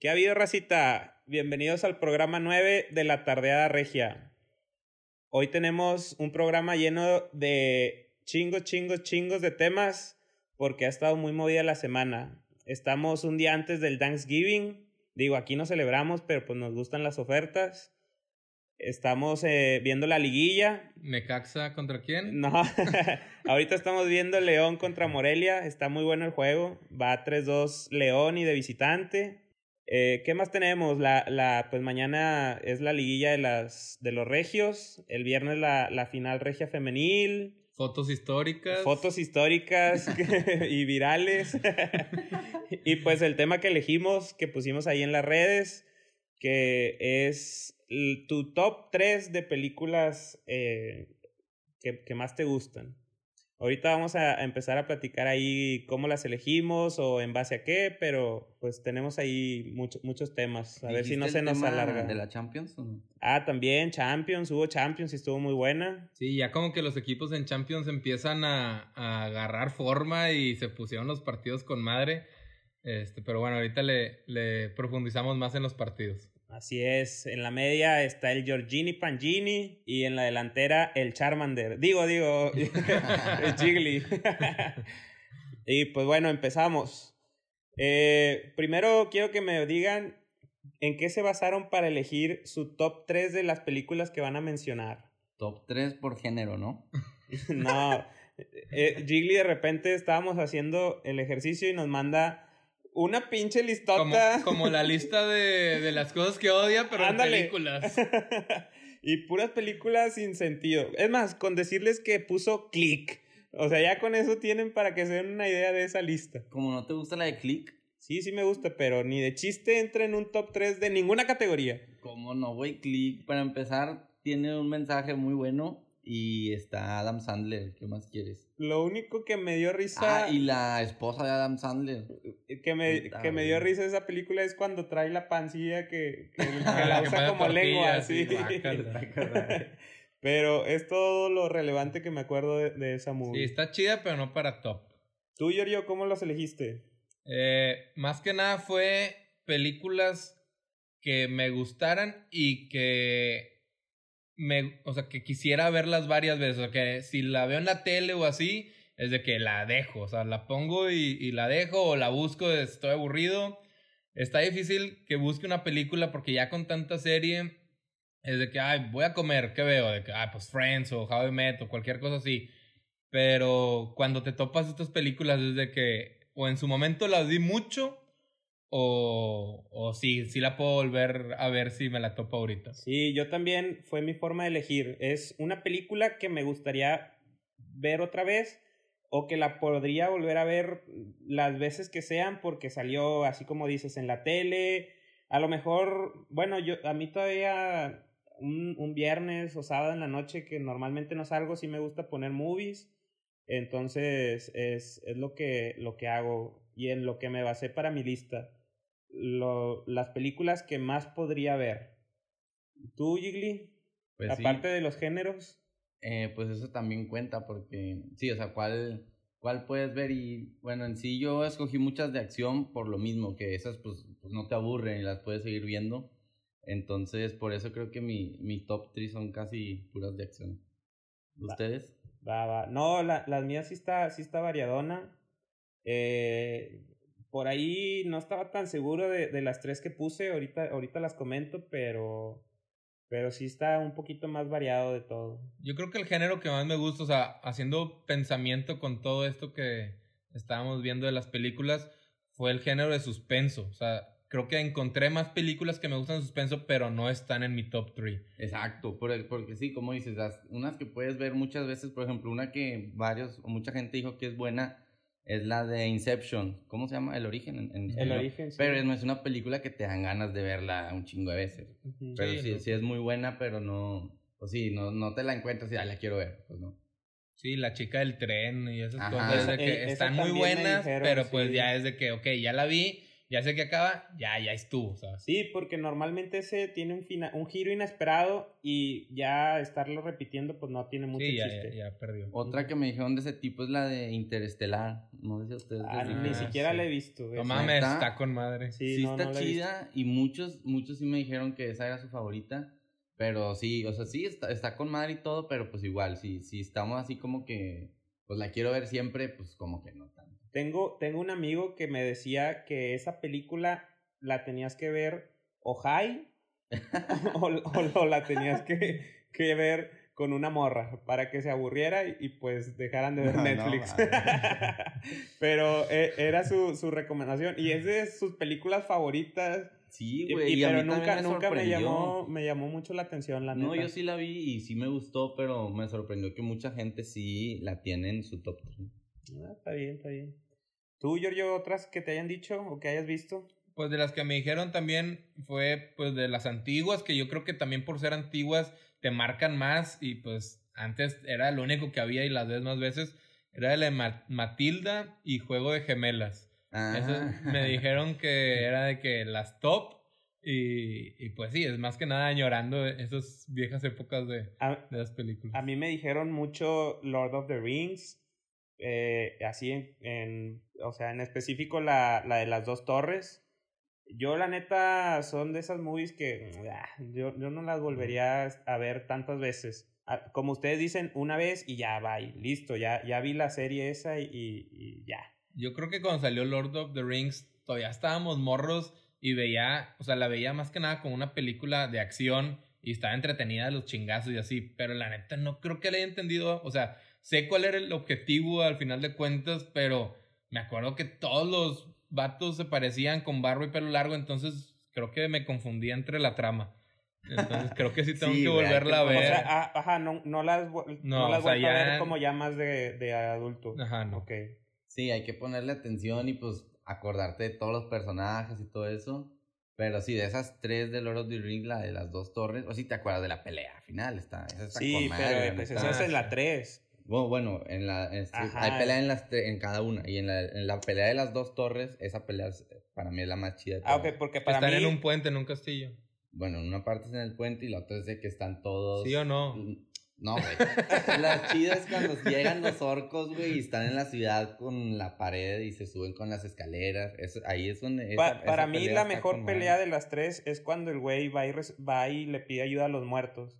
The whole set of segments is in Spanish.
¿Qué ha habido, racita? Bienvenidos al programa 9 de la Tardeada Regia. Hoy tenemos un programa lleno de chingos, chingos, chingos de temas porque ha estado muy movida la semana. Estamos un día antes del Thanksgiving. Digo, aquí no celebramos, pero pues nos gustan las ofertas. Estamos eh, viendo la liguilla. ¿Necaxa contra quién? No, ahorita estamos viendo León contra Morelia. Está muy bueno el juego. Va 3-2 León y de visitante. Eh, ¿Qué más tenemos? La, la, pues mañana es la liguilla de, las, de los regios. El viernes la, la final regia femenil. Fotos históricas. Fotos históricas y virales. y pues el tema que elegimos, que pusimos ahí en las redes, que es tu top 3 de películas eh, que, que, más te gustan. Ahorita vamos a empezar a platicar ahí cómo las elegimos o en base a qué, pero pues tenemos ahí muchos muchos temas. A ver si no se nos alarga. ¿De la Champions? No? Ah, también Champions, hubo Champions y estuvo muy buena. Sí, ya como que los equipos en Champions empiezan a, a agarrar forma y se pusieron los partidos con madre. Este, pero bueno, ahorita le, le profundizamos más en los partidos. Así es, en la media está el Giorgini Pangini y en la delantera el Charmander. Digo, digo, el Jiggly. y pues bueno, empezamos. Eh, primero quiero que me digan en qué se basaron para elegir su top 3 de las películas que van a mencionar. Top 3 por género, ¿no? no. Eh, Jiggly de repente estábamos haciendo el ejercicio y nos manda una pinche listota. Como, como la lista de, de, las cosas que odia, pero Ándale. en películas. y puras películas sin sentido. Es más, con decirles que puso click. O sea, ya con eso tienen para que se den una idea de esa lista. Como no te gusta la de click. Sí, sí me gusta, pero ni de chiste entra en un top 3 de ninguna categoría. ¿Cómo no, güey? Click, para empezar, tiene un mensaje muy bueno. Y está Adam Sandler, ¿qué más quieres? Lo único que me dio risa. Ah, y la esposa de Adam Sandler. Que me, Puta, que me dio risa esa película es cuando trae la pancilla que, que, que la usa como lengua, así. sí. Pero es todo lo relevante que me acuerdo de, de esa Sí, movie. está chida, pero no para top. Tú, Giorgio, ¿cómo los elegiste? Eh, más que nada fue películas que me gustaran y que me, o sea, que quisiera verlas varias veces. O sea, que si la veo en la tele o así, es de que la dejo. O sea, la pongo y, y la dejo o la busco, estoy aburrido. Está difícil que busque una película porque ya con tanta serie es de que, ay, voy a comer, ¿qué veo? De que, ah, pues Friends o How I Met o cualquier cosa así. Pero cuando te topas estas películas es de que o en su momento las vi mucho o, o sí, sí la puedo volver a ver si me la topo ahorita. Sí, yo también fue mi forma de elegir. Es una película que me gustaría ver otra vez o que la podría volver a ver las veces que sean porque salió así como dices en la tele. A lo mejor, bueno, yo a mí todavía un, un viernes o sábado en la noche que normalmente no salgo, sí me gusta poner movies. Entonces es, es lo, que, lo que hago y en lo que me basé para mi lista. Lo, las películas que más podría ver. ¿Tú, Gigli? Pues sí. Aparte de los géneros. Eh, pues eso también cuenta porque, sí, o sea, ¿cuál, ¿cuál puedes ver? Y bueno, en sí yo escogí muchas de acción por lo mismo, que esas pues, pues no te aburren y las puedes seguir viendo. Entonces, por eso creo que mi, mi top 3 son casi puras de acción. ¿Ustedes? Va, va. No, la, las mías sí está, sí está variadona. Eh, por ahí no estaba tan seguro de, de las tres que puse, ahorita, ahorita las comento, pero, pero sí está un poquito más variado de todo. Yo creo que el género que más me gusta, o sea, haciendo pensamiento con todo esto que estábamos viendo de las películas, fue el género de suspenso. O sea, creo que encontré más películas que me gustan de suspenso, pero no están en mi top 3. Exacto, por- porque sí, como dices, las, unas que puedes ver muchas veces, por ejemplo, una que varios o mucha gente dijo que es buena es la de Inception. ¿Cómo se llama? El origen. En, en El origen, sí. Pero no es una película que te dan ganas de verla un chingo de veces. Pero Sí, sí, es muy buena, pero no, pues sí, no, no te la encuentras y ya la quiero ver, pues no. Sí, la chica del tren y esas Ajá. cosas de que esa están muy buenas, dijeron, pero pues sí. ya es de que, ok, ya la vi, ya sé que acaba, ya, ya estuvo, ¿sabes? Sí, porque normalmente ese tiene un, fina, un giro inesperado y ya estarlo repitiendo pues no tiene mucho Sí, ya, chiste. ya, ya perdió. Otra que me dijeron de ese tipo es la de Interestelar. No sé si a ustedes Ah, les ni siquiera sí. la he visto. No mames, está con madre. Sí, Sí, no, está no chida y muchos, muchos sí me dijeron que esa era su favorita. Pero sí, o sea, sí, está, está con madre y todo, pero pues igual, si, si estamos así como que, pues la quiero ver siempre, pues como que no tanto. Tengo, tengo un amigo que me decía que esa película la tenías que ver o high o, o- o la tenías que, que ver con una morra para que se aburriera y, y, pues dejaran de ver No, Netflix. pero eh, era su, su recomendación y es de sus películas favoritas. Sí, güey, y y a pero nunca, me nunca me llamó, me llamó mucho la atención, la No, neta. yo sí la vi y sí me gustó, pero me sorprendió que mucha gente sí la tiene en su top 3. Ah, está bien, está bien. ¿Tú, Giorgio, otras que te hayan dicho o que hayas visto? Pues de las que me dijeron también fue pues de las antiguas, que yo creo que también por ser antiguas te marcan más y pues antes era lo único que había y las ves más veces, era la de Ma- Matilda y Juego de Gemelas. Ah, me dijeron que era de que las top y, y pues sí, es más que nada añorando esas viejas épocas de, A, de las películas. a mí me dijeron mucho Lord of the Rings, eh, así en, en- o sea, en específico la, la de las dos torres. Yo, la neta, son de esas movies que ah, yo, yo no las volvería a ver tantas veces. Ah, Como ustedes dicen, una vez y ya, bye, listo, ya, ya vi la serie esa y, y ya. Yo creo que cuando salió Lord of the Rings todavía estábamos morros y veía, o sea, la veía más que nada como una película de acción y estaba entretenida de los chingazos y así, pero la neta no creo que le haya entendido, o sea, sé cuál era el objetivo al final de cuentas, pero me acuerdo que todos los vatos se parecían con barba y pelo largo, entonces creo que me confundía entre la trama. Entonces creo que sí tengo Sí, que volverla a ver. O sea, ah, ajá, no, no las, No, no, las sea, vuelto a ver como ya más de, de adulto. Ajá, no. Ok. Sí, hay que ponerle atención y pues acordarte de todos los personajes y todo eso. Pero sí, de esas tres de Lord of the Rings, la de las dos torres, o si te acuerdas de la pelea final, está, esa está Sí, con madre, pero la pues neta. esa es en Ah, la sí. 3. Bueno, bueno, en la, Ajá. hay pelea en, las tre- en cada una. Y en la, en la pelea de las dos torres, esa pelea es- para mí es la más chida. Ah, ok, porque para Están mí... en un puente, en un castillo. Bueno, en una parte es en el puente y la otra es de que están todos. ¿Sí o no? No, güey. la chida es cuando llegan los orcos, güey, y están en la ciudad con la pared y se suben con las escaleras. Eso, ahí es donde. Pa- para esa mí la mejor pelea de las tres es cuando el güey va y, va y le pide ayuda a los muertos.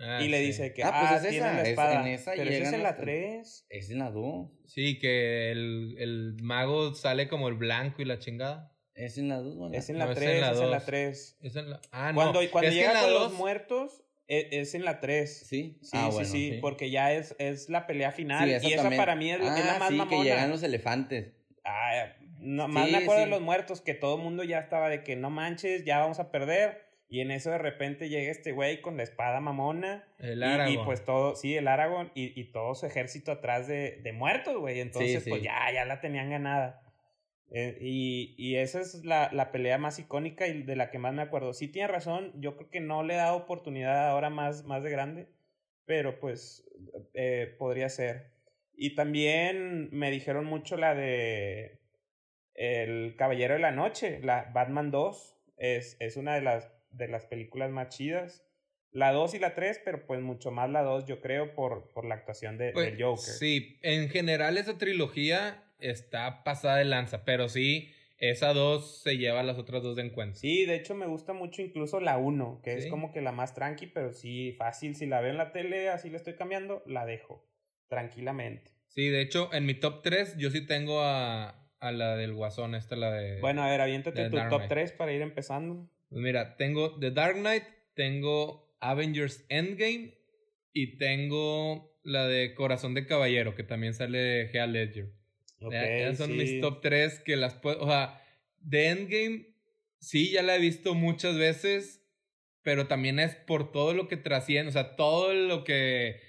Ah, y le sí. dice que, Ah, ah, pues es tiene esa, la es- espada. en esa pero esa es en la hasta- 3. Es en la 2. Sí, que el, el mago sale como el blanco y la chingada. Es en la 2, güey. Es en No, la es en 3, la es en la dos. 3. Es en la... Ah, Cuando, no. cuando es que llega con dos- los muertos, e- es, en la 3. Sí, Sí, Ah, sí, bueno, sí, porque ya es, es la pelea final. Sí, y esa también. para mí es, la- es la Ah, más sí, mamona. que llegan los elefantes. Ah, no, más Sí, me acuerdo sí. de los muertos, que todo el mundo ya estaba de que no manches, ya vamos a perder. Y en eso de repente llega este güey con la espada mamona. El Y-. Y, pues todo, sí, el Aragorn y, y todo su ejército atrás de, de muertos, güey. Entonces, Sí, pues ya, ya la tenían ganada. Eh, y, y esa es la, la pelea más icónica y de la que más me acuerdo. Sí tiene razón, yo creo que no le he dado oportunidad ahora más, más de grande, pero pues eh, podría ser. Y también me dijeron mucho la de El Caballero de la Noche, la Batman 2, es, es una de las, de las películas más chidas. La 2 y la 3, pero pues mucho más la 2, yo creo, por, por la actuación de, Pues, del Joker. Sí, en general esa trilogía está pasada de lanza, pero sí, esa dos se lleva a las otras dos de encuentro. Sí, de hecho me gusta mucho incluso la 1, que Sí. es como que la más tranqui, pero sí fácil. Si la veo en la tele, así la estoy cambiando, la dejo tranquilamente. Sí, de hecho, en mi top 3 yo sí tengo a, a la del Guasón, esta la de... Bueno, a ver, aviéntate tu top Knight. 3 para ir empezando. Pues mira, tengo The Dark Knight, tengo Avengers Endgame y tengo la de Corazón de Caballero, que también sale de Heath Ledger. Ok, Ya- esas son sí. mis top 3 que las puedo. O sea, de Endgame, sí, ya la he visto muchas veces, pero también es por todo lo que trasciende, o sea, todo lo que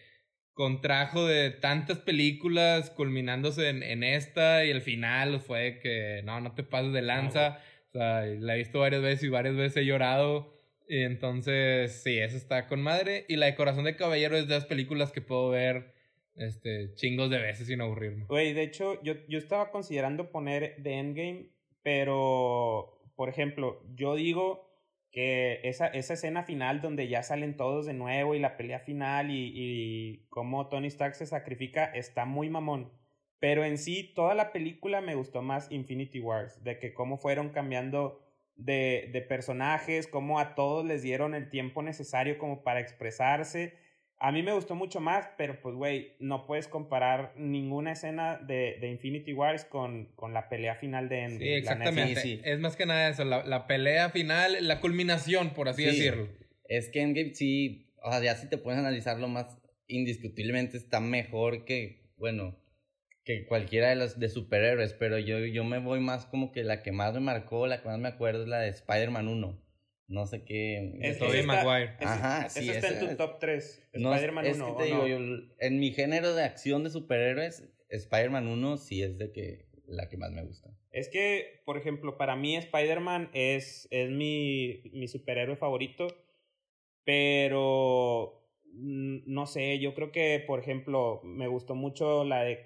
contrajo de tantas películas, culminándose en, en esta y el final fue que no, no te pases de lanza. O sea, la he visto varias veces y varias veces he llorado. Y entonces, sí, esa está con madre. Y la de Corazón de Caballero es de las películas que puedo ver este, chingos de veces sin aburrirme. Güey, de hecho, yo, yo estaba considerando poner The Endgame pero, por ejemplo, yo digo que esa, esa escena final donde ya salen todos de nuevo y la pelea final y, y cómo Tony Stark se sacrifica está muy mamón. Pero en sí, toda la película me gustó más Infinity Wars, de que cómo fueron cambiando de, de personajes, cómo a todos les dieron el tiempo necesario como para expresarse a mí me gustó mucho más, pero pues, güey, no puedes comparar ninguna escena de, de Infinity Wars con, con, la pelea final de Endgame. Sí, exactamente. Es más que nada eso, la, la, pelea final, la culminación, por así decirlo. Es que Endgame sí, o sea, ya si te puedes analizarlo más indiscutiblemente está mejor que, bueno, que cualquiera de los de superhéroes, pero yo, yo me voy más como que la que más me marcó, la que más me acuerdo es la de Spider-Man 1 no sé qué. Es Tobey Maguire. Ajá, ese, sí. está en tu top 3. Spider-Man 1. Es que te digo, yo, en mi género de acción de superhéroes, Spider-Man 1 sí es de que la que más me gusta. Es que, por ejemplo, para mí Spider-Man es, es mi, mi superhéroe favorito, pero no sé, yo creo que, por ejemplo, me gustó mucho la de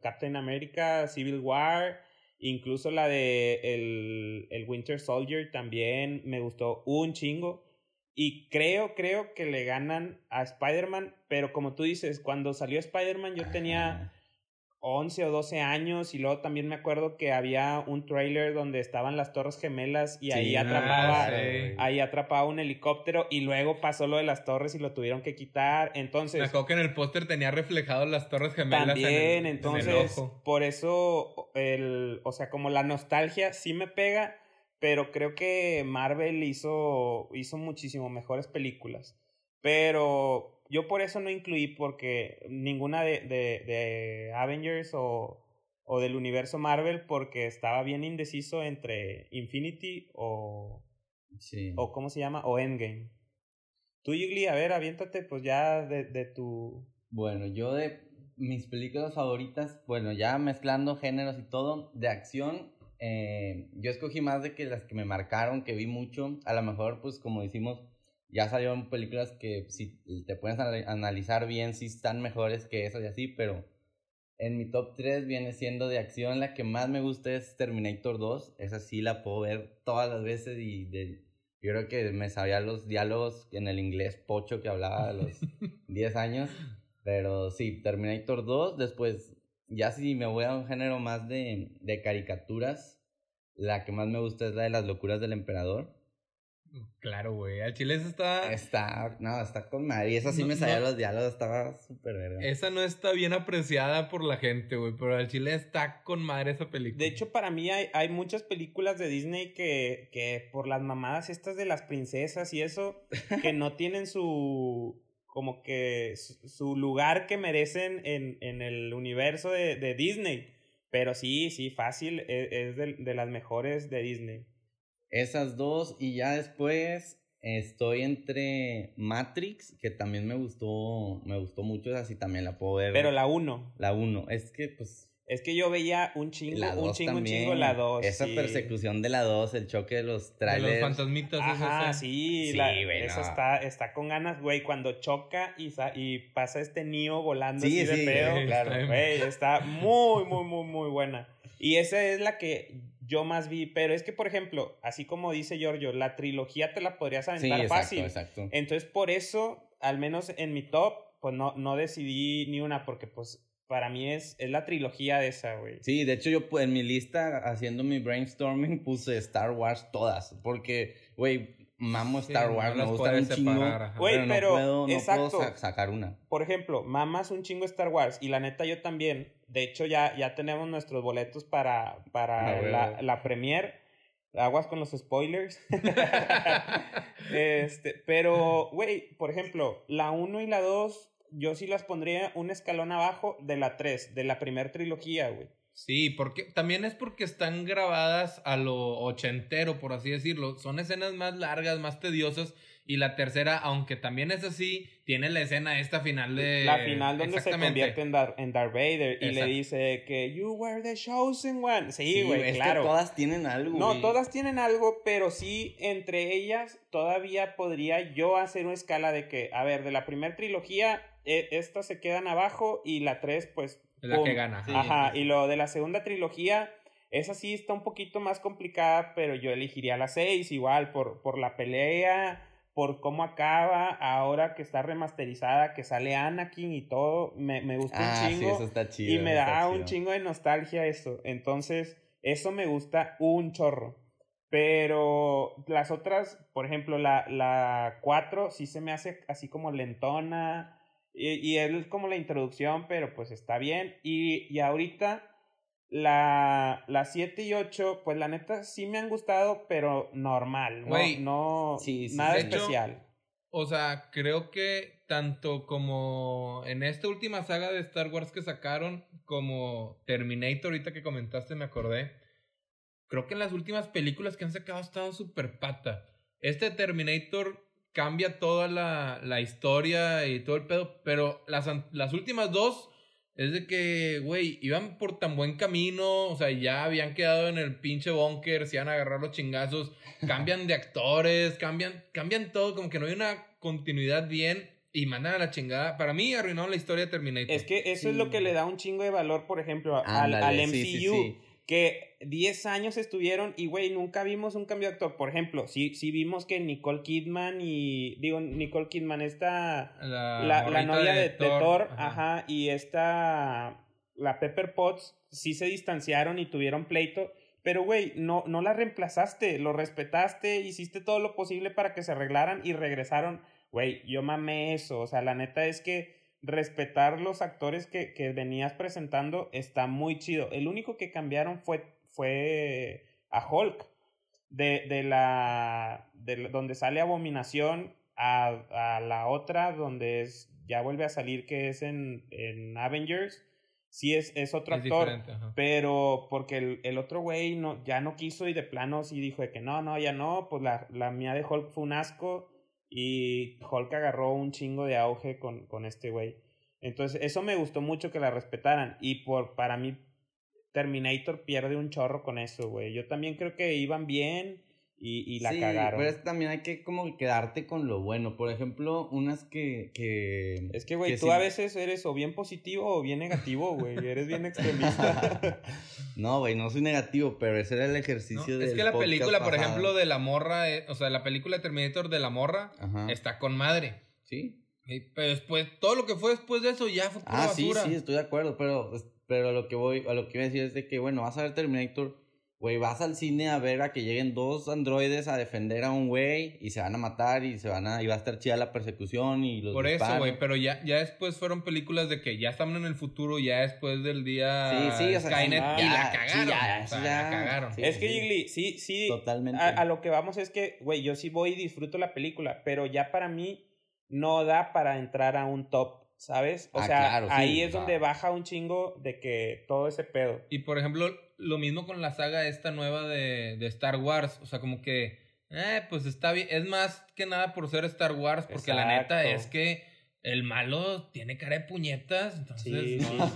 Captain America, Civil War Incluso la de el, el Winter Soldier también me gustó un chingo. Y creo, creo que le ganan a Spider-Man, pero como tú dices, cuando salió Spider-Man yo tenía 11 o 12 años y luego también me acuerdo que había un trailer donde estaban las Torres Gemelas y ahí atrapaba ahí atrapaba un helicóptero y luego pasó lo de las torres y lo tuvieron que quitar. Entonces, me acuerdo que en el póster tenía reflejado las Torres Gemelas También, entonces por eso el, o sea, como la nostalgia sí me pega, pero creo que Marvel hizo hizo muchísimo mejores películas. Pero yo por eso no incluí, porque ninguna de, de, de Avengers o, o, del universo Marvel, porque estaba bien indeciso entre Infinity o. Sí. O ¿cómo se llama? O Endgame. Tú, Yugli, a ver, aviéntate, pues ya de, de tu. Bueno, yo de mis películas favoritas, bueno, ya mezclando géneros y todo, de acción, eh, yo escogí más de que las que me marcaron, que vi mucho. A lo mejor, pues como decimos ya salieron películas que si te puedes analizar bien, si están mejores que esas y así, pero en mi top 3 viene siendo de acción. La que más me gusta es Terminator 2. Esa sí la puedo ver todas las veces y de, yo creo que me sabía los diálogos en el inglés pocho que hablaba a los 10 años. Pero sí, Terminator 2. Después, ya si me voy a un género más de, de caricaturas, la que más me gusta es la de las locuras del emperador. Claro, güey. Al chile esa está. Está, no, está con madre. Y esa sí me salía los diálogos, estaba súper verga. Esa no está bien apreciada por la gente, güey. Pero al chile está con madre esa película. De hecho, para mí hay, hay muchas películas de Disney que, que por las mamadas estas de las princesas y eso, que no tienen su. como que su, lugar que merecen en, en el universo de, de, Disney. Pero sí, sí, fácil. E, es, de, de las mejores de Disney. Esas dos y ya después estoy entre Matrix, que también me gustó, me gustó mucho, esa sí también la puedo ver. Pero la 1. La 1, es que pues... Es que yo veía un chingo, un chingo, un chingo la 2. Esa persecución de la 2, el choque de los trailers. De los fantasmitas. Ajá, sí, sí la, esa está, está con ganas, güey, cuando choca y, y pasa este niño volando así de feo. claro. Güey, está muy, muy, muy, muy buena. Y esa es la que yo más vi, pero es que, por ejemplo, así como dice Giorgio, la trilogía te la podrías aventar sí, fácil. Exacto. Entonces, por eso, al menos en mi top, pues no, no decidí ni una, porque pues para mí es, es la trilogía de esa, güey. Sí, de hecho yo en mi lista, haciendo mi brainstorming, puse Star Wars todas, porque, güey, mamo Star Wars, me gusta un chingo. Güey, pero, no puedo, sacar una. Por ejemplo, mamas un chingo Star Wars, y la neta yo también, de hecho, ya, ya tenemos nuestros boletos para, para la, la premier. Aguas con los spoilers. este, pero, güey, por ejemplo, la 1 y la 2, yo sí las pondría un escalón abajo de la 3, de la primer trilogía, güey. Sí, porque también es porque están grabadas a lo ochentero, por así decirlo. Son escenas más largas, más tediosas y la tercera, aunque también es así, tiene la escena esta final de... La final donde se convierte en, Darth Vader y le dice que you were the chosen one. Sí, güey, claro. todas tienen algo. No, todas tienen algo, pero sí, entre ellas todavía podría yo hacer una escala de que, a ver, de la primera trilogía, e, estas se quedan abajo y la tres, pues... Es la que gana. Ajá, y lo de la segunda trilogía Esa sí está un poquito más complicada, pero yo elegiría la 6 igual por, por la pelea, por cómo acaba, ahora que está remasterizada, que sale Anakin y todo, me, me gusta Ah, un sí, chingo. eso está chido. y me da un chido. chingo de nostalgia eso. Entonces, eso me gusta un chorro. Pero las otras, por ejemplo, la, la 4 sí se me hace así como lentona. Y, y es como la introducción, pero pues está bien. Y, y ahorita la, la 7 y 8, pues la neta sí me han gustado, pero normal. No, Güey, no sí, sí, nada de hecho, especial. O sea, creo que tanto como en esta última saga de Star Wars que sacaron, como Terminator, ahorita que comentaste, me acordé. Creo que en las últimas películas que han sacado ha estado súper pata. Este Terminator cambia toda la, la historia y todo el pedo, pero las, las últimas dos es de que, güey, iban por tan buen camino, o sea, ya habían quedado en el pinche búnker, se iban a agarrar los chingazos, cambian de actores, cambian, cambian todo, como que no hay una continuidad bien y mandan a la chingada. Para mí arruinaron la historia de Terminator. Es que eso es lo que le da un chingo de valor, por ejemplo, al, Ándale, al MCU. sí, sí, sí. Que 10 años estuvieron y, güey, nunca vimos un cambio de actor. Por ejemplo, sí, sí vimos que Nicole Kidman y. Digo, Nicole Kidman, esta. la, La, novia de, de Thor, ajá. ajá. y esta. La Pepper Potts, sí se distanciaron y tuvieron pleito. Pero, güey, no, no la reemplazaste, lo respetaste, hiciste todo lo posible para que se arreglaran y regresaron. Güey, yo mamé eso. O sea, la neta es que respetar los actores que, que venías presentando está muy chido. El único que cambiaron fue, fue a Hulk. De, de la. De la- donde sale Abominación a, a la otra, donde es, ya vuelve a salir, que es en, en Avengers. Sí, es, es otro Es actor. Pero porque el, el otro güey no, ya no quiso y de plano sí dijo de que no, no, ya no, pues la, la mía de Hulk fue un asco y Hulk agarró un chingo de auge con, con este güey. Entonces eso me gustó mucho que la respetaran y por para mí Terminator pierde un chorro con eso, güey. Yo también creo que iban bien y, y la sí, cagaron. Pero es también hay que como que quedarte con lo bueno. Por ejemplo, unas que. que Es que, güey, tú sí- a veces eres o bien positivo o bien negativo, güey. Eres bien extremista. No, güey, no soy negativo, pero ese era el No, ejercicio es del que la película, por ejemplo, de la morra, eh, o sea, la película de Terminator de la morra Ajá. está con madre. Sí. Y- Pero después, todo lo que fue después de eso ya fue pura Ah, sí, basura. sí, estoy de acuerdo, pero, pero a lo que voy, a lo que iba a decir es de que, bueno, vas a ver Terminator, güey, vas al cine a ver a que lleguen dos androides a defender a un güey y se van a matar y se van a, y va a estar chida la persecución y los Por eso, disparos. güey, pero ya, ya después fueron películas de que ya estaban en el futuro, ya después del día Sí, sí, o sea, Skynet y la sí, cagaron. ya, o sea, eso ya, la cagaron. sí. es que, Gigli, sí, sí. Totalmente. A, a lo que vamos es que, güey, yo sí voy y disfruto la película, pero ya para mí no da para entrar a un top, ¿sabes? O Ah, sea, claro, sí, ahí es donde baja un chingo de que todo ese pedo. Y por ejemplo, lo mismo con la saga esta nueva de, de Star Wars. O sea, como que, eh, pues está bien. Es más que nada por ser Star Wars, porque la neta es que el malo tiene cara de puñetas. Entonces, Sí, no. sí.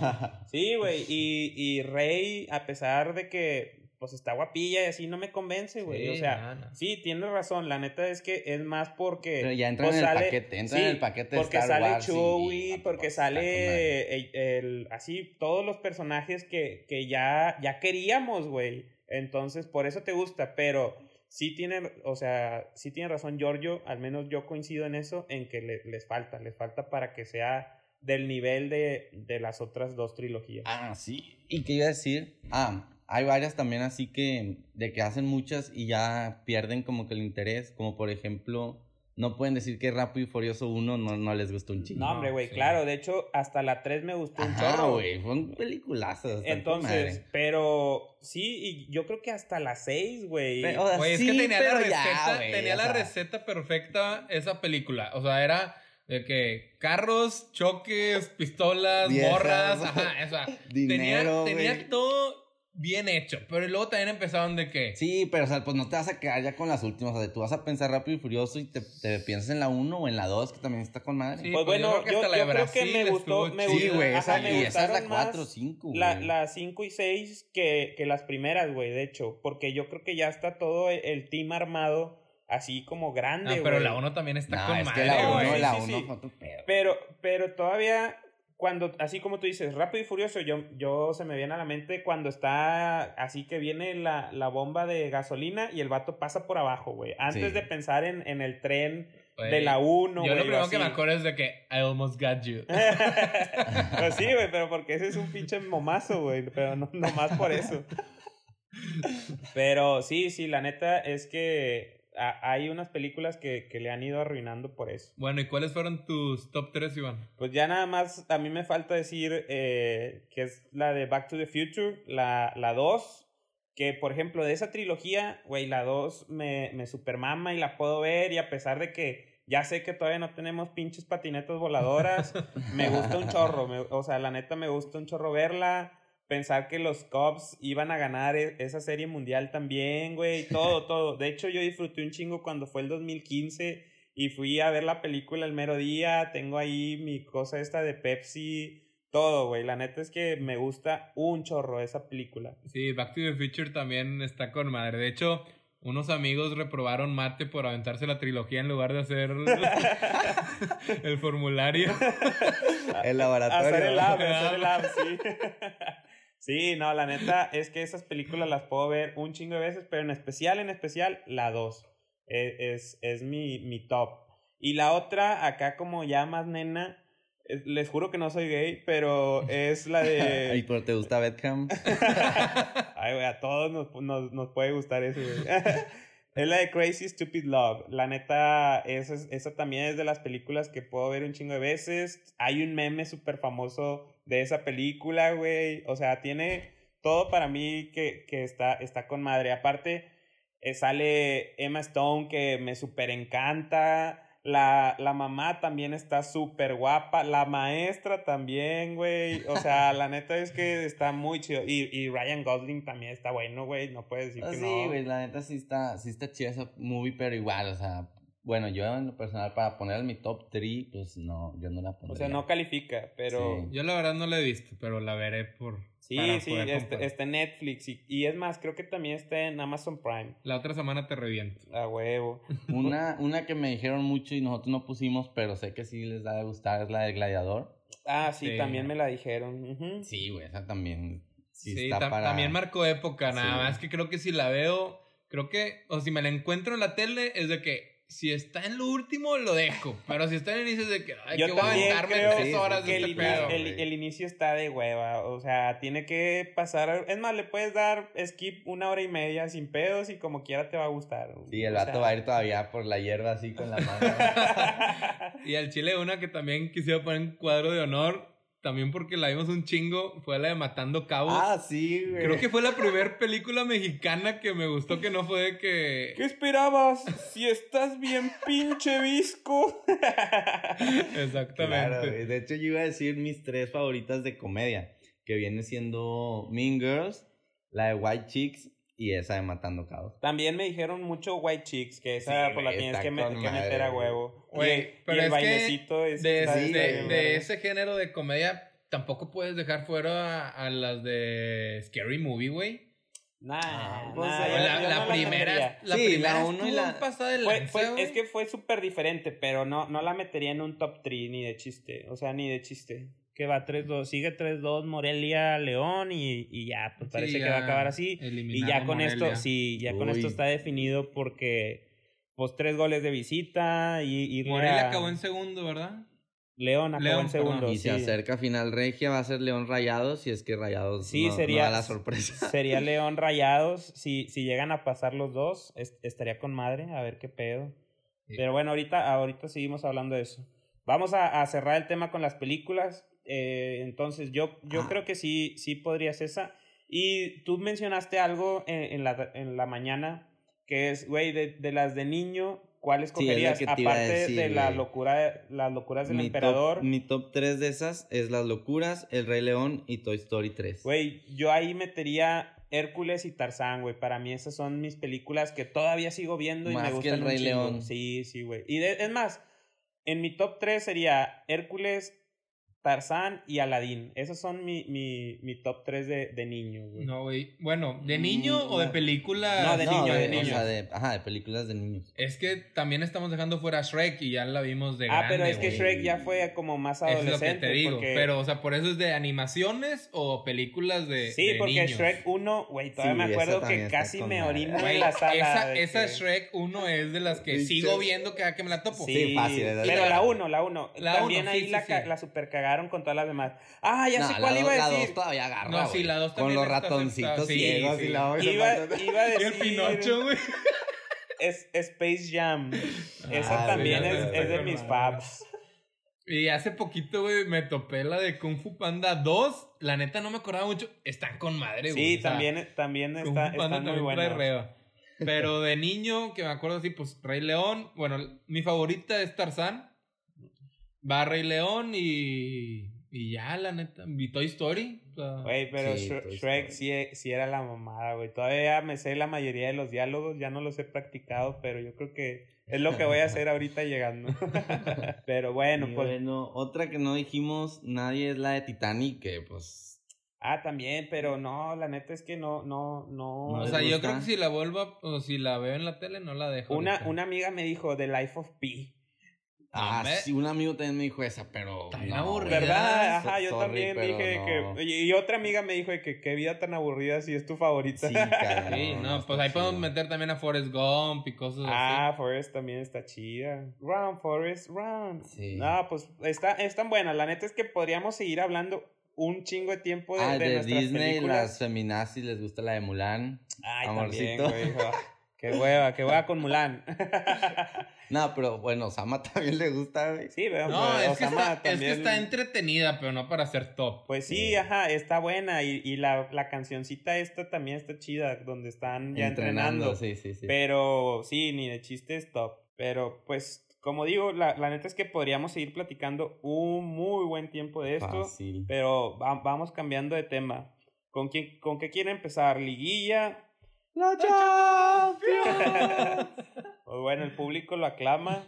Sí, güey, y, y Rey, a pesar de que, pues, está guapilla y así, no me convence, güey. Sí, o sea, no, no. sí, tienes razón, la neta es que es más porque... Pero ya entra pues, en el sale- paquete, entra sí, en el paquete de porque Star sale Wars y- Chewie, y- porque sale el, el- así todos los personajes que, que ya, ya queríamos, güey. Entonces, por eso te gusta, pero sí tiene, o sea, sí tiene razón Giorgio, al menos yo coincido en eso, en que le- les falta, les falta para que sea del nivel de, de las otras dos trilogías. Ah, sí. ¿Y qué iba a decir? Ah, hay varias también así que, de que hacen muchas y ya pierden como que el interés, como por ejemplo, no pueden decir que Rápido y Furioso 1 no, no les gustó un chingo. No, hombre, güey, sí. claro, de hecho, hasta la 3 me gustó un Ajá, chorro. güey, fueron peliculazas. Entonces, madre. pero sí, y yo creo que hasta la 6, güey. Pero, o sea, Güey, es sí, que tenía la ya, receta, tenía la sea, receta perfecta esa película. O sea, era de que carros, choques, pistolas, Viejas. morras, ajá, o sea, Dinero, tenía, tenía todo bien hecho. Pero luego también empezaron de que Sí, pero o sea, pues no te vas a quedar ya con las últimas. O sea, tú vas a pensar rápido y furioso y te, te piensas en la 1 o en la 2, que también está con madre. Sí, pues pues yo bueno, creo que yo, yo creo que me gustó, me. Sí, güey, esa, me esa es la gustaron más 4 5, La, güey. la 5 y 6 que, que las primeras, güey, de hecho, porque yo creo que ya está todo el, el team armado así como grande, Ah, pero güey. la 1 también está No, con es madre, que la 1, güey. güey. la Sí, 1 sí. fue otro pedo. Pero, pero todavía cuando, así como tú dices, rápido y furioso, yo, yo se me viene a la mente cuando está así que viene la, la bomba de gasolina y el vato pasa por abajo, güey. Antes Sí. de pensar en, en el tren de la 1, Yo lo primero que me acuerdo es de que I almost got you. pues sí, güey, pero porque ese es un pinche momazo, güey. Pero no, no más por eso. Pero sí, sí, la neta es que a- hay unas películas que, que le han ido arruinando por eso. Bueno, ¿y cuáles fueron tus top 3, Iván? Pues ya nada más, a mí me falta decir eh, que es la de Back to the Future, la, la 2. Que, por ejemplo, de esa trilogía, güey, la 2 me, me supermama y la puedo ver. Y a pesar de que ya sé que todavía no tenemos pinches patinetas voladoras, me gusta un chorro. me- o sea, la neta me gusta un chorro verla. Pensar que los Cubs iban a ganar e- esa serie mundial también, güey. Todo, todo. De hecho, yo disfruté un chingo cuando fue el 2015 y fui a ver la película el mero día. Tengo ahí mi cosa esta de Pepsi. Todo, güey. La neta es que me gusta un chorro esa película. Sí, Back to the Future también está con madre. De hecho, unos amigos reprobaron mate por aventarse la trilogía en lugar de hacer el formulario. El laboratorio. Hacer el lab, hacer el lab, sí. Sí, no, la neta es que esas películas las puedo ver un chingo de veces, pero en especial, en especial, la 2. Es, es, es mi, mi top. Y la otra, acá como ya más nena, es- les juro que no soy gay, pero es la ¿Y de... por te gusta Beckham? Ay, güey, a todos nos, nos, nos puede gustar eso, güey. Es la de Crazy Stupid Love. La neta, esa, es- esa también es de las películas que puedo ver un chingo de veces. Hay un meme súper famoso de esa película, güey. O sea, tiene todo para mí que, que está, está con madre. Aparte, eh, sale Emma Stone, que me súper encanta. La, la mamá también está súper guapa. La maestra también, güey. O sea, la neta es que está muy chido. Y, y Ryan Gosling también está bueno, güey. No puedes decir Ah, que sí, no. güey, la neta sí está, sí está chida esa movie, pero igual, o sea, bueno, yo en lo personal para poner en mi top 3, pues no, yo no la pondría. O sea, no califica, pero... Sí. Yo la verdad no la he visto, pero la veré por... Sí, sí, este- está en Netflix. Y, y es más, creo que también está en Amazon Prime. La otra semana te reviento. A huevo. Una, una que me dijeron mucho y nosotros no pusimos, pero sé que sí les da de gustar, es la del Gladiador. Ah, sí, Sí. también me la dijeron. Sí, güey, esa también. Sí, Sí, está tam- para... también marcó época, nada Sí. más que creo que si la veo, creo que, o si me la encuentro en la tele, es de que si está en lo último, lo dejo. Pero si está en el inicio, es de que, ay, Yo que voy a aventarme tres sí, horas que de el, este ini- pedo. el- el inicio está de hueva. O sea, tiene que pasar. Es más, le puedes dar skip una hora y media sin pedos y como quiera te va a gustar. Sí, el O vato sea- va a ir todavía por la hierba así con la mano. Y al Chile una que también quisiera poner en cuadro de honor, también porque la vimos un chingo, fue la de Matando Cabos. ah, sí, güey. Creo que fue la primera película mexicana que me gustó que no fue de que... ¿Qué esperabas? Si estás bien pinche visco. Exactamente. Claro, güey. De hecho, yo iba a decir mis tres favoritas de comedia, que viene siendo Mean Girls, la de White Chicks y esa de Matando Cabos. También me dijeron mucho White Chicks, que esa Sí, pues, la tienes que, me- que madre, meter a huevo. Y Güey, el- y, pero el es que bailecito es... de, ese género de comedia, tampoco puedes dejar fuera a, a las de Scary Movie, güey. Nah, Ah, pues, nah, eh, yo- la yo la no la primera, la Sí, primera la uno y la- pasada de Fue- fue- es que fue súper diferente, pero no, no la metería en un top 3 ni de chiste. O sea, ni de chiste. Que va 3-2, sigue 3-2 Morelia León y, y ya, pues parece Sí, que va a acabar así. Y ya con Morelia. esto, sí, ya con esto está definido porque pues tres goles de visita y, y Morelia acabó en segundo, ¿verdad? León acabó León, en segundo. Y sí. se acerca final regia, va a ser León Rayados, si es que Rayados Sí, no, sería- no da la sorpresa. Sería León Rayados. Si, si llegan a pasar los dos, es- estaría con madre, a ver qué pedo. Sí. Pero bueno, ahorita, ahorita seguimos hablando de eso. Vamos a, a cerrar el tema con las películas. Eh, entonces, yo, yo Ah. creo que sí, sí podrías esa. Y tú mencionaste algo en, en la, en la mañana, que es, güey, de, de las de niño, ¿cuál Sí, es escogerías? que a Aparte decir, de la locura, las locuras del mi, emperador. top, mi top 3 de esas es Las Locuras, El Rey León y Toy Story 3. Güey, yo ahí metería Hércules y Tarzán, güey. Para mí esas son mis películas que todavía sigo viendo y Más me que gustan El un Rey chingo. León. Sí, sí, güey. Y de- es más, en mi top 3 sería Hércules, Tarzán y Aladdin. Esos son mi, mi, mi top 3 de, de niño, güey. No, güey. Bueno, ¿de niño Mm, o de película? No, de No, niño, de o niño. sea, de, ajá, de películas de niños. Es que también estamos dejando fuera Shrek y ya la vimos de ah, grande, pero es que güey. Shrek ya fue como más Es lo adolescente. que te digo. porque- Pero, o sea, por eso es de animaciones o películas de. Sí, de porque niños. Shrek 1, güey, todavía Sí, me acuerdo que casi me orino en la sala. esa, de esa que- Shrek 1 es de las que Sí, sigo sí. viendo cada que me la topo. Sí, Sí, fácil, de Pero la- la 1, la 1. La También uno, ahí la, ca- sí. La cagaron con todas las demás. Ah, ya No, sé la cuál iba a La decir. 2 todavía agarra, No, sí, la dos Con también los está ratoncitos sí, ciegos sí. y la Iba, iba a Y decir. el Pinocho, güey. Es Space Jam. Esa Ah, también sí, es, de mis faps. Y hace poquito, güey, me topé la de Kung Fu Panda 2. La neta no me acordaba mucho. Están con madre, güey. Sí, o sea, también, también Kung está, Fu Panda están muy también reba. Pero de niño, que me acuerdo así, pues Rey León. Bueno, mi favorita es Tarzán. Va Rey León y. Y ya, la neta. Y Toy Story. o sea, Güey, pero Sí, Shre- Toy Shrek sí, sí era la mamada, güey. Todavía me sé la mayoría de los diálogos, ya no los he practicado, pero yo creo que es lo que voy a hacer ahorita llegando. pero bueno, Y pues. bueno, otra que no dijimos nadie es la de Titanic, que pues. Ah, también, pero no, la neta es que no, no, no. No o sea, yo creo que si la vuelvo o si la veo en la tele, no la dejo. Una, ahorita. una amiga me dijo The Life of Pi. Ah, sí, un amigo también me dijo esa, pero. No, aburrida. ¿Verdad? so- Ajá, yo sorry, también dije no. que. Y otra amiga me dijo de que qué vida tan aburrida si es tu favorita. Sí, caray, Sí, no, pues ahí podemos meter también a Forrest Gump y cosas Ah, así. Forrest también está chida. Run, Forrest, run. Sí. No, pues está, están buenas. La neta es que podríamos seguir hablando un chingo de tiempo de, Ah, de de, nuestras Disney, películas. las feminazis les gusta la de Mulan. Ay, Amorcito. también, güey. Qué hueva, qué hueva con Mulan. No, pero bueno, Osama también le gusta, güey. sí, veo. No, es que, está, es que también- está entretenida, pero no para ser top. Pues sí, Sí. ajá, está buena. Y, y la, la cancioncita esta también está chida, donde están ya entrenando. Sí, sí, sí. Pero sí, ni de chiste es top. Pero pues, como digo, la, la neta es que podríamos seguir platicando un muy buen tiempo de esto. Fácil. Pero va- vamos cambiando de tema. ¿Con, quién, ¿Con qué quiere empezar? ¿Liguilla? ¡La Champions! Pues bueno, el público lo aclama.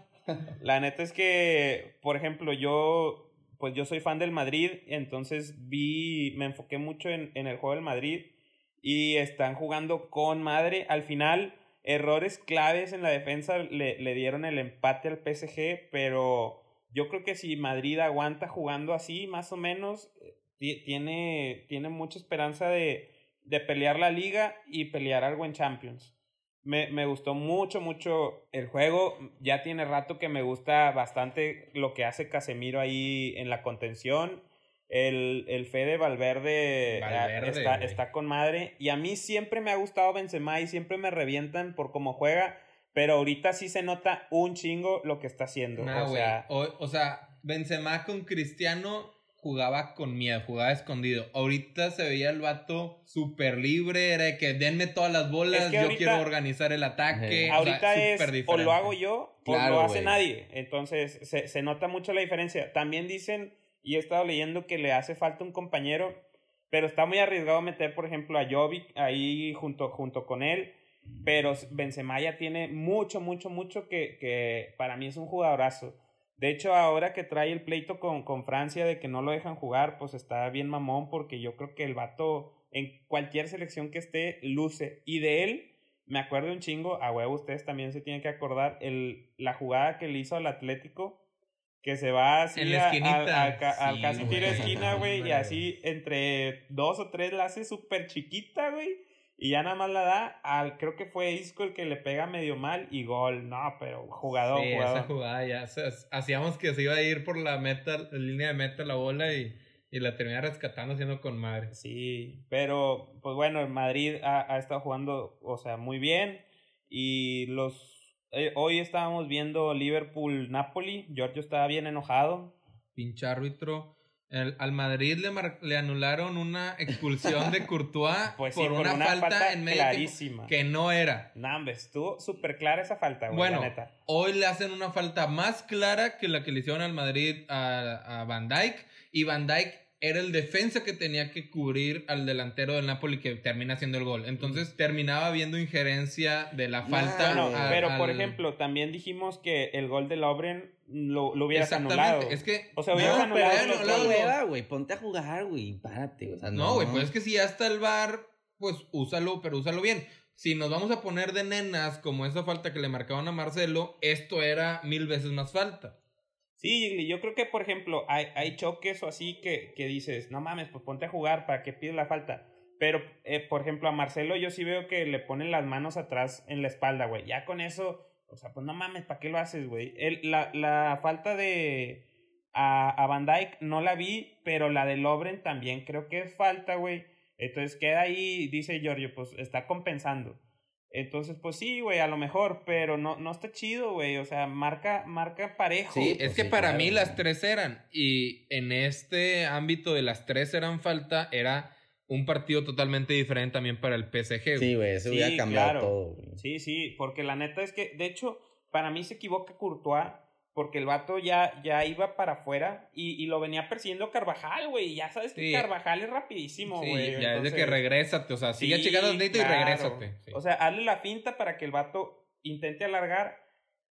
La neta es que, por ejemplo, yo, pues yo soy fan del Madrid, entonces vi, me enfoqué mucho en, en el juego del Madrid y están jugando con madre. Al final, errores claves en la defensa le, le dieron el empate al PSG, pero yo creo que si Madrid aguanta jugando así, más o menos, ti- tiene, tiene mucha esperanza de, de pelear la liga y pelear algo en Champions. Me, me gustó mucho, mucho el juego. Ya tiene rato que me gusta bastante lo que hace Casemiro ahí en la contención. El, el Fede Valverde, ah, Valverde, está, está con madre. Y a mí siempre me ha gustado Benzema y siempre me revientan por cómo juega. Pero ahorita sí se nota un chingo lo que está haciendo. Nah, o sea, O, o sea, Benzema con Cristiano jugaba con miedo, jugaba escondido. Ahorita se veía el vato súper libre, era de que denme todas las bolas, Es que yo ahorita- quiero organizar el ataque. o sea, ahorita es o lo hago yo o Claro, lo hace nadie. Entonces se, se nota mucho la diferencia. También dicen, y he estado leyendo que le hace falta un compañero, pero está muy arriesgado meter, por ejemplo, a Jovic ahí junto, junto con él. Pero Benzema ya tiene mucho, mucho, mucho que, que para mí es un jugadorazo. De hecho, ahora que trae el pleito con, con Francia de que no lo dejan jugar, pues está bien mamón porque yo creo que el vato en cualquier selección que esté luce. Y de él, me acuerdo un chingo, a huevo ustedes también se tienen que acordar, el, la jugada que le hizo al Atlético, que se va así En a- a- esquinita. a ca- al Sí, casi tiro esquina, güey, y así entre dos o tres la hace súper chiquita, güey. Y ya nada más la da al, creo que fue Isco el que le pega medio mal y gol. No, pero jugador, Sí, jugador. esa jugada ya. hacíamos que se iba a ir por la meta, la línea de meta la bola y, y la termina rescatando haciendo con madre. Sí, pero pues bueno, el Madrid ha, ha estado jugando, o sea, muy bien. Y los eh, hoy estábamos viendo Liverpool-Napoli. Giorgio estaba bien enojado. Pinche árbitro. El- al Madrid le, mar- le anularon una expulsión de Courtois Pues sí, por, una, falta, en medio clarísima. que no era. Hombre, estuvo súper clara esa falta, güey, Bueno, la neta. hoy le hacen una falta más clara que la que le hicieron al Madrid a, a Van Dyke. Y Van Dyke era el defensa que tenía que cubrir al delantero del Napoli que termina haciendo el gol. Entonces terminaba viendo injerencia de la falta. No, a- pero por ejemplo, también dijimos que el gol de Lobren lo, lo hubieras anulado. Es que. O sea, No, hubieras pero anulado no güey. Ponte a jugar, güey. Párate, o sea, no. No, güey, pues es que si ya está el bar, pues úsalo, pero úsalo bien. Si nos vamos a poner de nenas como esa falta que le marcaban a Marcelo, esto era mil veces más falta. Sí, yo creo que, por ejemplo, hay, hay choques o así que, que dices, no mames, pues ponte a jugar, ¿para qué pides la falta? Pero, eh, por ejemplo, a Marcelo yo sí veo que le ponen las manos atrás en la espalda, güey. Ya con eso, o sea, pues no mames, ¿para qué lo haces, güey? El- La, la falta de a, a Van Dyke no la vi, pero la de Lobren también creo que es falta, güey. Entonces queda ahí, dice Giorgio, pues está compensando. Entonces, pues sí, güey, a lo mejor, pero no, no está chido, güey. O sea, marca, marca parejo. Sí, Es pues que sí, para claro, mí güey. las tres eran. Y en este ámbito de las tres eran falta, era un partido totalmente diferente también para el PSG. güey. Sí, güey, eso Sí, hubiera cambiado claro. todo, güey. Sí, sí, porque la neta es que, de hecho, para mí se equivoca Courtois, porque el vato ya, ya iba para afuera y, y lo venía persiguiendo Carvajal, güey. y Ya sabes que Sí. Carvajal es rapidísimo, Sí, güey. ya es de entonces- que regrésate, o sea, sigue Sí, checando el dedito y claro. regrésate. sí. O sea, hazle la finta para que el vato intente alargar,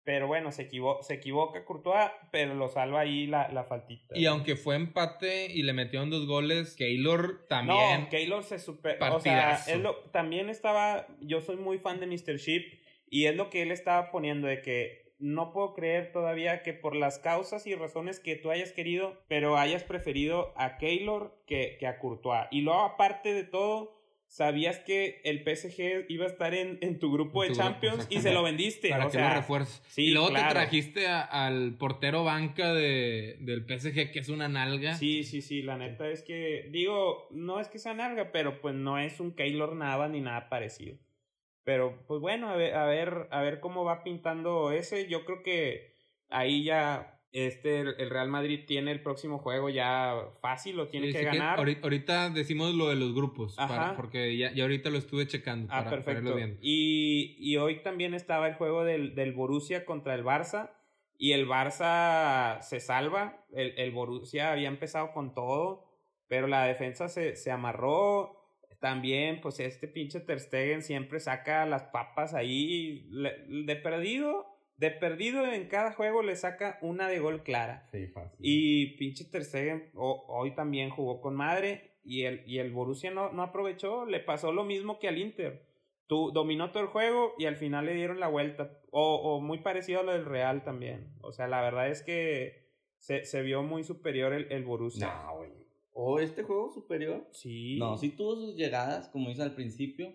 pero bueno, se, equivo se equivoca Courtois, pero lo salva ahí la, la faltita. y aunque fue empate y le metieron dos goles, Keylor también. No, Keylor se super... O sea, Partidazo. es lo, también estaba... Yo soy muy fan de Mr. Ship y es lo que él estaba poniendo de que no puedo creer todavía que por las causas y razones que tú hayas querido, pero hayas preferido a Keylor que, que a Courtois. Y luego, aparte de todo, sabías que el PSG iba a estar en, en tu grupo En de grupo, Champions y se lo vendiste. para o que sea, lo refuerces. sí, y luego claro. te trajiste a- al portero banca de, del PSG, que es una nalga. Sí, sí, sí, la neta es que, digo, no es que sea nalga, pero pues no es un Keylor Nava ni nada parecido. Pero pues bueno, a ver, a ver, a ver cómo va pintando ese. Yo creo que ahí ya este el Real Madrid tiene el próximo juego ya fácil, lo tiene Sí, que sí ganar. ahorita, ahorita decimos lo de los grupos, para- porque ya, ya ahorita lo estuve checando. Ah, para, para perfecto. viendo. Y, y hoy también estaba el juego del, del Borussia contra el Barça. Y el Barça se salva. El, el Borussia había empezado con todo. Pero la defensa se, se amarró. También, pues este pinche Ter Stegen siempre saca las papas ahí. De perdido. De perdido en cada juego le saca una de gol clara. Sí, fácil. Y pinche Ter Stegen ho- hoy también jugó con madre y el, y el Borussia no, no aprovechó, le pasó lo mismo que al Inter. Tú, dominó todo el juego y al final le dieron la vuelta. O, o muy parecido a lo del Real también. O sea, la verdad es que se, se vio muy superior el, el Borussia. No, güey. ¿O este juego superior? Sí. No, sí tuvo sus llegadas, como hizo al principio.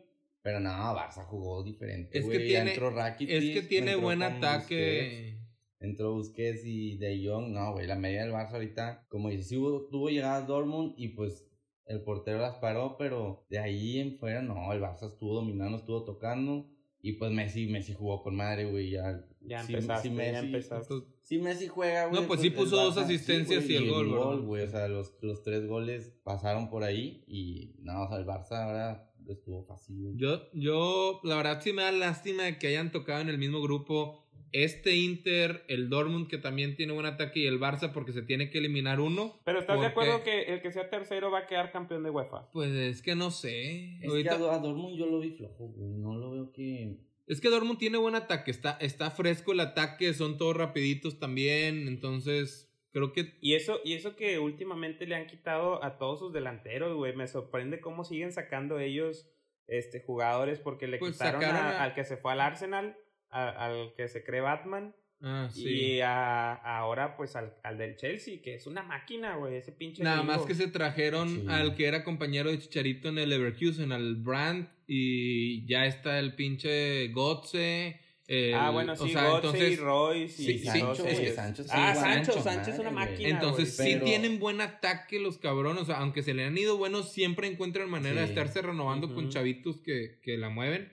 Pero no, Barça jugó diferente. Es que güey. Ya tiene- entró Rakitic, Es que tiene entró buen ataque. Busquets, entró Busquets y De Jong. No, güey, la media del Barça ahorita, como dices, sí hubo, tuvo llegadas Dortmund y pues el portero las paró, pero de ahí en fuera, no, el Barça estuvo dominando, estuvo tocando. Y pues Messi, Messi jugó con madre, güey, ya. Ya sí- empezaste, sí ya Messi- empezaste. Si Messi juega, güey. No, pues sí el puso dos asistencias güey, y el gol, güey. O sea, los, los tres goles pasaron por ahí y no, o sea, el Barça ahora estuvo fácil, güey. Yo, yo, la verdad sí me da lástima de que hayan tocado en el mismo grupo este Inter, el Dortmund que también tiene buen ataque y el Barça porque se tiene que eliminar uno. Pero ¿estás de acuerdo que el que sea tercero va a quedar campeón de UEFA? Pues es que no sé. Es Ahorita- que a, a Dortmund yo lo vi flojo, güey. No lo veo que. Es que Dortmund tiene buen ataque, está, está fresco el ataque, son todos rapiditos también, entonces creo que Y eso, y eso que últimamente le han quitado a todos sus delanteros, güey. Me sorprende cómo siguen sacando ellos este, jugadores porque le Pues quitaron a- a- al que se fue al Arsenal, a- al que se cree Batman, ah, sí. y a- ahora pues al, al del Chelsea, que es una máquina, güey, ese pinche Nada más que se trajeron Sí. al que era compañero de Chicharito en el Leverkusen, al Brandt, y ya está el pinche Gotze. El- Ah, bueno, o sí, sea, Götze y entonces, Royce y sí, y sí, Sancho, güey, ellos. Sancho sí, ah, Sancho, Sancho, Sancho es una máquina, entonces güey. sí pero- tienen buen ataque los cabrones. O sea, aunque se le han ido buenos, siempre encuentran manera de estarse renovando con Ujú. chavitos que, que la mueven.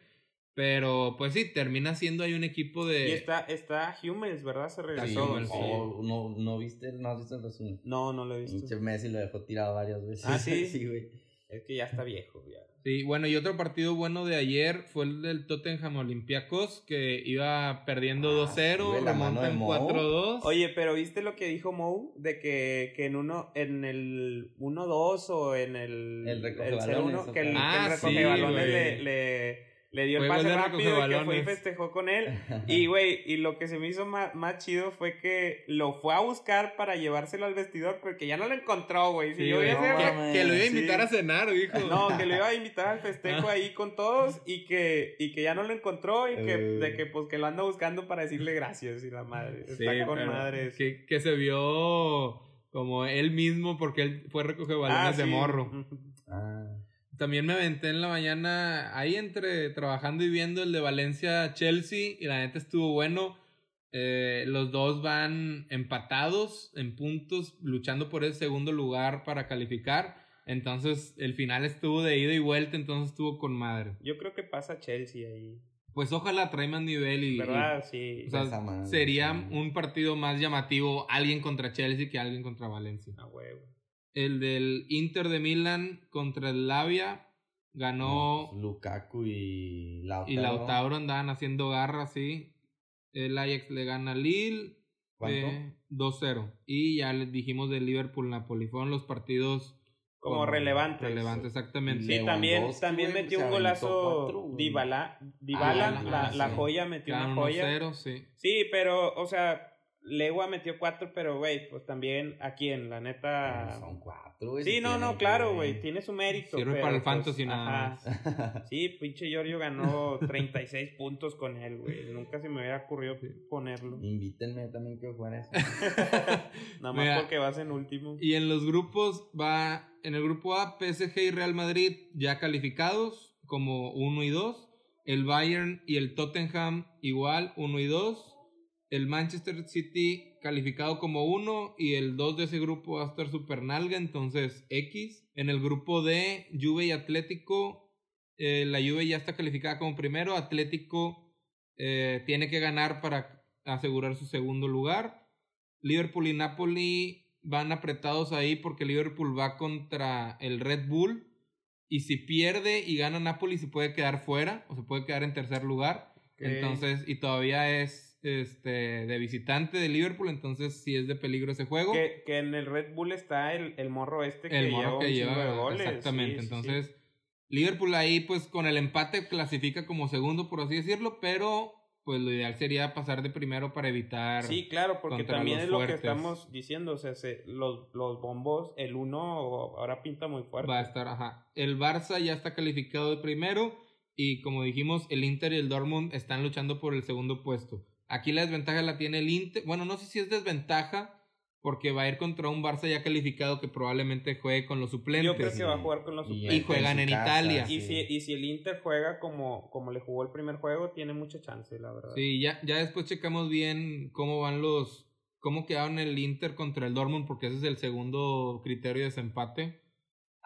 Pero pues sí, termina siendo ahí un equipo de. Y está, está Hummels, ¿verdad? Se Sí, regresó. Oh, no, no viste, no has visto el resumen. No, no lo he visto. Messi lo dejó tirado varias veces. Ah, ¿sí? sí, güey. Es que ya está viejo, ya. Sí, bueno, y otro partido bueno de ayer fue el del Tottenham Olympiacos, que iba perdiendo Ah, 2-0, sí, de la mano de remontan Mo. 4-2. Oye, pero ¿viste lo que dijo Mou? De que, que en uno, en el 1-2 o en el, El recoge 0-1, balones, que el, ok. que Ah, el recoge sí, le, le, le dio el pase rápido y que fue y festejó con él. Y, güey, y lo que se me hizo más, más chido fue que lo fue a buscar para llevárselo al vestidor porque ya no lo encontró, güey. Si Sí, yo no que, que lo iba a invitar Sí. a cenar, dijo. No, que lo iba a invitar al festejo ahí con todos y que, y que ya no lo encontró y que, Eh. de que pues que lo anda buscando para decirle gracias y la madre. Sí, Está con pero madre. eso. Que, que se vio como él mismo porque él fue recoge balones Ah, de sí. morro. Ah, También me aventé en la mañana ahí entre trabajando y viendo el de Valencia-Chelsea y la neta estuvo bueno. Eh, los dos van empatados en puntos, luchando por el segundo lugar para calificar. Entonces el final estuvo de ida y vuelta, entonces estuvo con madre. Yo creo que pasa Chelsea ahí. Pues ojalá trae más nivel y, ¿Verdad? Sí. y, o sea, sería sí. un partido más llamativo alguien contra Chelsea que alguien contra Valencia. A huevo. El del Inter de Milán contra el Lavia ganó pues, Lukaku y Lautaro. y Lautaro andaban haciendo garra, sí. El Ajax le gana al Lille ¿Cuánto? eh, 2-0. Y ya les dijimos del Liverpool-Napoli. Fueron los partidos Como con- relevantes. relevantes, exactamente. Sí, también, también metió un golazo. Dybala, Dybala, Ah, la, sí. la joya metió una joya. 1-0, sí. Sí, pero, o sea, Legua metió cuatro, pero, güey, pues también a quién, la Pero neta. Son cuatro, güey. Sí, si no, no, que- claro, güey, tiene su mérito. Sirve pero, para el pues, fantasy nada ajá. Sí, pinche Giorgio ganó 36 puntos con él, güey. Nunca se me hubiera ocurrido ponerlo. Invítenme también que fuera eso. Nada más Mira, porque vas en último. Y en los grupos va, en el grupo A, PSG y Real Madrid ya calificados como 1 y 2. El Bayern y el Tottenham igual, 1 y 2. El Manchester City calificado como 1 y el 2 de ese grupo va a estar super nalga, entonces X. En el grupo D, Juve y Atlético, eh, la Juve ya está calificada como primero, Atlético eh, tiene que ganar para asegurar su segundo lugar. Liverpool y Napoli van apretados ahí porque Liverpool va contra el Red Bull. Y si pierde y gana Napoli, se puede quedar fuera o se puede quedar en tercer lugar. Entonces, y todavía es este de visitante de Liverpool, entonces sí es de peligro ese juego. Que, que en el Red Bull está el, el morro este que el lleva morro un que chingo lleva de goles. exactamente. Sí, sí, sí. entonces, Liverpool ahí pues con el empate clasifica como segundo, por así decirlo, pero pues lo ideal sería pasar de primero para evitar Sí, claro, porque también es lo que estamos diciendo. O sea, se- los, los bombos, el uno ahora pinta muy fuerte. Va a estar, ajá. El Barça ya está calificado de primero y como dijimos, el Inter y el Dortmund están luchando por el segundo puesto. Aquí la desventaja la tiene el Inter. Bueno, no sé si es desventaja porque va a ir contra un Barça ya calificado que probablemente juegue con los suplentes. Yo creo que va a jugar con los Y suplentes. Y juegan en casa, Italia. Y, sí. si, y si el Inter juega como, como le jugó el primer juego, tiene mucha chance, la verdad. Sí, ya, ya después checamos bien cómo van los... cómo quedaron el Inter contra el Dortmund porque ese es el segundo criterio de desempate.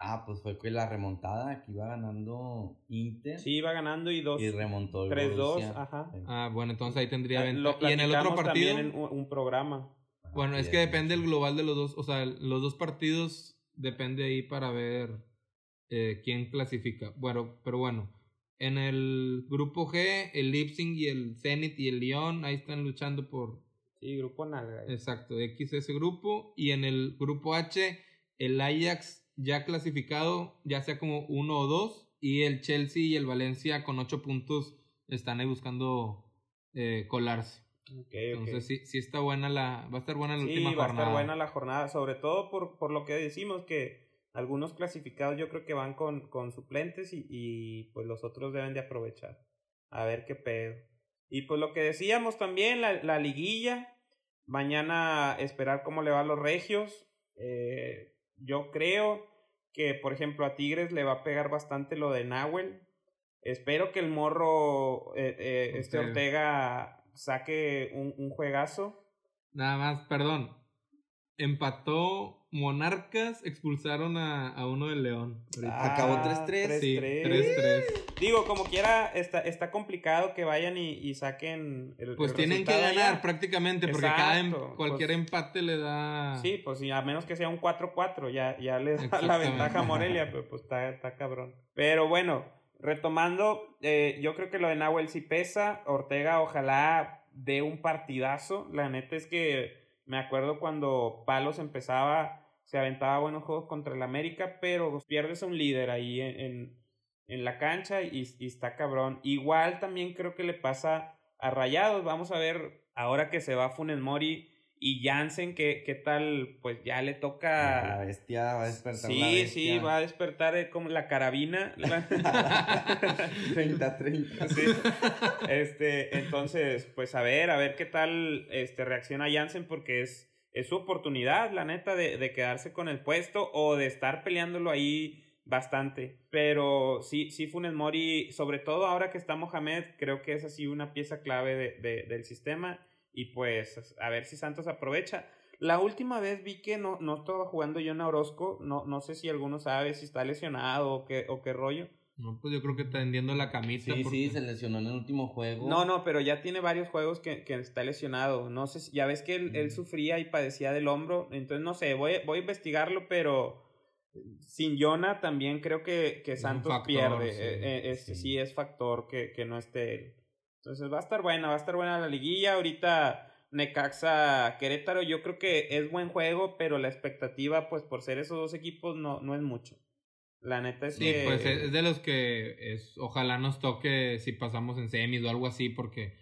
Ah, pues fue que la remontada que iba ganando Inter. Sí, iba ganando y dos. Y remontó el 3-2, Borussia. ajá. Ah, bueno, entonces ahí tendría Ah, ventaja. Y en el otro partido... también en un, un programa. Bueno, es que depende el global de los dos, o sea, los dos partidos depende ahí para ver eh, quién clasifica. Bueno, pero bueno, en el grupo G, el Leipzig y el Zenit y el Lyon, ahí están luchando por, Sí, grupo nalga. exacto, X ese grupo. Y en el grupo H, el Ajax ya clasificado, ya sea como uno o dos, y el Chelsea y el Valencia con ocho puntos están ahí buscando eh, colarse. Entonces sí, sí está buena la, va a estar buena la Sí, última va a jornada. estar buena la jornada, sobre todo por, por lo que decimos que algunos clasificados yo creo que van con, con suplentes y, y pues los otros deben de aprovechar. A ver qué pedo. Y pues lo que decíamos también, la, la liguilla. Mañana esperar cómo le va a los regios. Eh, yo creo que, por ejemplo, a Tigres le va a pegar bastante lo de Nahuel. Espero que el morro, eh, eh, este Ortega. Saque un, un juegazo. Nada más, perdón. Empató Monarcas expulsaron a, a uno del León. Ah, Acabó 3-3. Sí, 3-3. Digo, como quiera, está, está complicado que vayan y, y saquen el Pues el tienen que ganar allá. prácticamente, porque cada em- Exacto, cualquier pues- empate le da... Sí, pues sí, a menos que sea un 4-4, ya, ya le da la ventaja a Morelia, pero pues está, está cabrón. Pero bueno, retomando, eh, yo creo que lo de Nahuel sí pesa. Ortega, ojalá dé un partidazo. La neta es que me acuerdo cuando Palos empezaba, se aventaba buenos juegos contra el América, pero pierdes a un líder ahí en, en, la cancha y, y está cabrón. Igual también creo que le pasa a Rayados. Vamos a ver ahora que se va Funes Mori y Jansen, ¿qué, qué tal? Pues ya le La toca... bestia va a despertar. Sí, la sí, va a despertar eh, como la carabina. La- 30-30. Sí. Este, entonces, pues a ver, a ver qué tal este, reacciona Jansen, porque es, es su oportunidad, la neta, de, de quedarse con el puesto o de estar peleándolo ahí bastante. Pero sí, sí, Funes Mori, sobre todo ahora que está Mohamed, creo que es así una pieza clave de- de- del sistema. Y pues, a ver si Santos aprovecha. La última vez vi que no, no estaba jugando John Orozco. No, no sé si alguno sabe si está lesionado o qué, o qué rollo. No, pues yo creo que tendiendo la camisa. Sí, porque- sí, se lesionó en el último juego. No, no, pero ya tiene varios juegos que, que está lesionado. No sé, si- ya ves que él, él sufría y padecía del hombro. Entonces, no sé, voy, voy a investigarlo, pero sin Jonah también creo que, que Santos factor, pierde. sí, Eh, eh, este, sí. sí. es factor que, que no esté él. Entonces, va a estar buena, va a estar buena la liguilla. Ahorita Necaxa Querétaro, yo creo que es buen juego, pero la expectativa, pues por ser esos dos equipos, no, no es mucho. La neta es Sí, que. pues es de los que es, ojalá nos toque si pasamos en semis o algo así, porque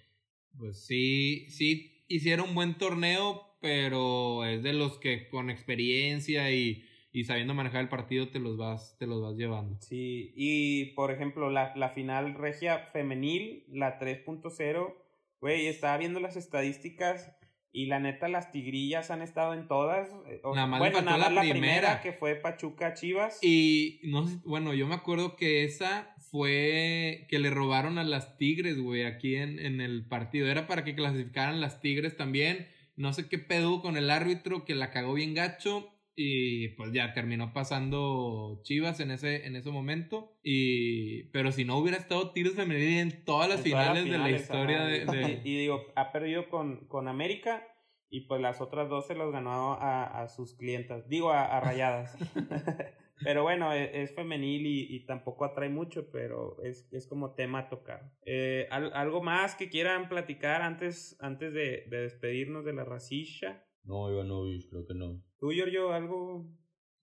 pues sí, sí hicieron un buen torneo, pero es de los que con experiencia y, y sabiendo manejar el partido te los vas, te los vas llevando. Sí, y por ejemplo, la, la final regia femenil, la 3.0, güey, estaba viendo las estadísticas y la neta las tigrillas han estado en todas. eh, o- Nada más le bueno, nada más la la primera primera. que fue Pachuca Chivas. Y no sé, bueno, yo me acuerdo que esa fue que le robaron a las Tigres, güey, aquí en, en el partido. Era para que clasificaran las Tigres también. No sé qué pedo con el árbitro que la cagó bien gacho. Y pues ya terminó pasando Chivas en ese, en ese momento. Y, pero si no hubiera estado Tigres femenil en todas las en todas las finales, de la historia de, de- Y, y digo, ha perdido con, con América y pues las otras dos se los ganó a, a sus clientas, digo, a, a rayadas. pero bueno, e- es, femenil y, y tampoco atrae mucho, pero es, es como tema a tocar. Eh, al- ¿Algo más que quieran platicar antes, antes de, de despedirnos de la racilla? No, Ivanovich, creo que no. ¿Tú, Giorgio, algo,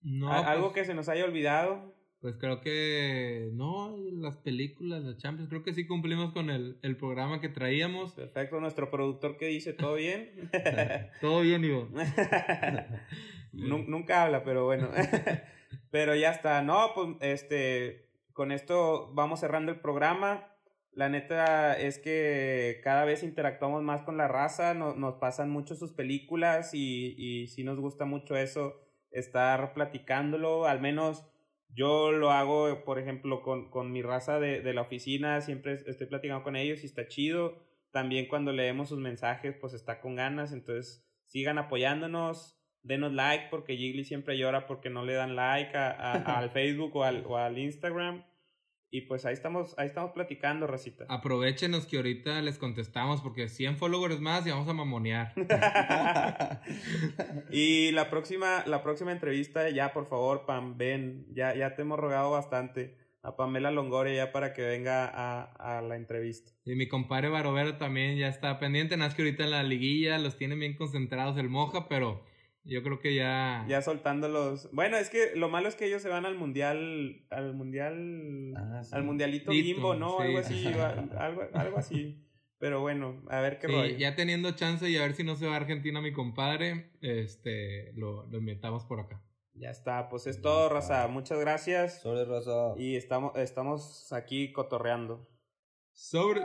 No, a- algo pues- que se nos haya olvidado? Pues creo que no, las películas, las Champions, creo que sí cumplimos con el, el programa que traíamos. Perfecto, nuestro productor que dice, ¿todo bien? Todo bien, Ivo. Nun- Nunca habla, pero bueno. pero ya está. No, pues este, con esto vamos cerrando el programa. La neta es que cada vez interactuamos más con la raza, no- nos pasan mucho sus películas y, y sí nos gusta mucho eso, estar platicándolo, al menos yo lo hago, por ejemplo, con, con mi raza de, de la oficina, siempre estoy platicando con ellos y está chido. También cuando leemos sus mensajes, pues está con ganas, entonces sigan apoyándonos, denos like porque Jiggly siempre llora porque no le dan like a- a- al Facebook o al, o al Instagram. Y pues ahí estamos, ahí estamos platicando, Racita. Aprovechenos que ahorita les contestamos porque 100 followers más y vamos a mamonear. y la próxima, la próxima entrevista, ya por favor, Pam, ven, ya, ya te hemos rogado bastante a Pamela Longoria ya para que venga a, a la entrevista. Y mi compadre Barovero también ya está pendiente, nada que ahorita en la liguilla los tiene bien concentrados el Moja, pero yo creo que ya... Ya soltándolos. Bueno, es que lo malo es que ellos se van al mundial, al mundial, Ah, sí. al mundialito Lito, bimbo, ¿no? sí. Algo así, algo, algo así. Pero bueno, a ver qué Sí, rollo. ya teniendo chance y a ver si no se va a Argentina mi compadre, este, lo, lo invitamos por acá. Ya está, pues es Ya todo, está. raza. Muchas gracias. Sobre raza. Y estamos, estamos aquí cotorreando. Sobres.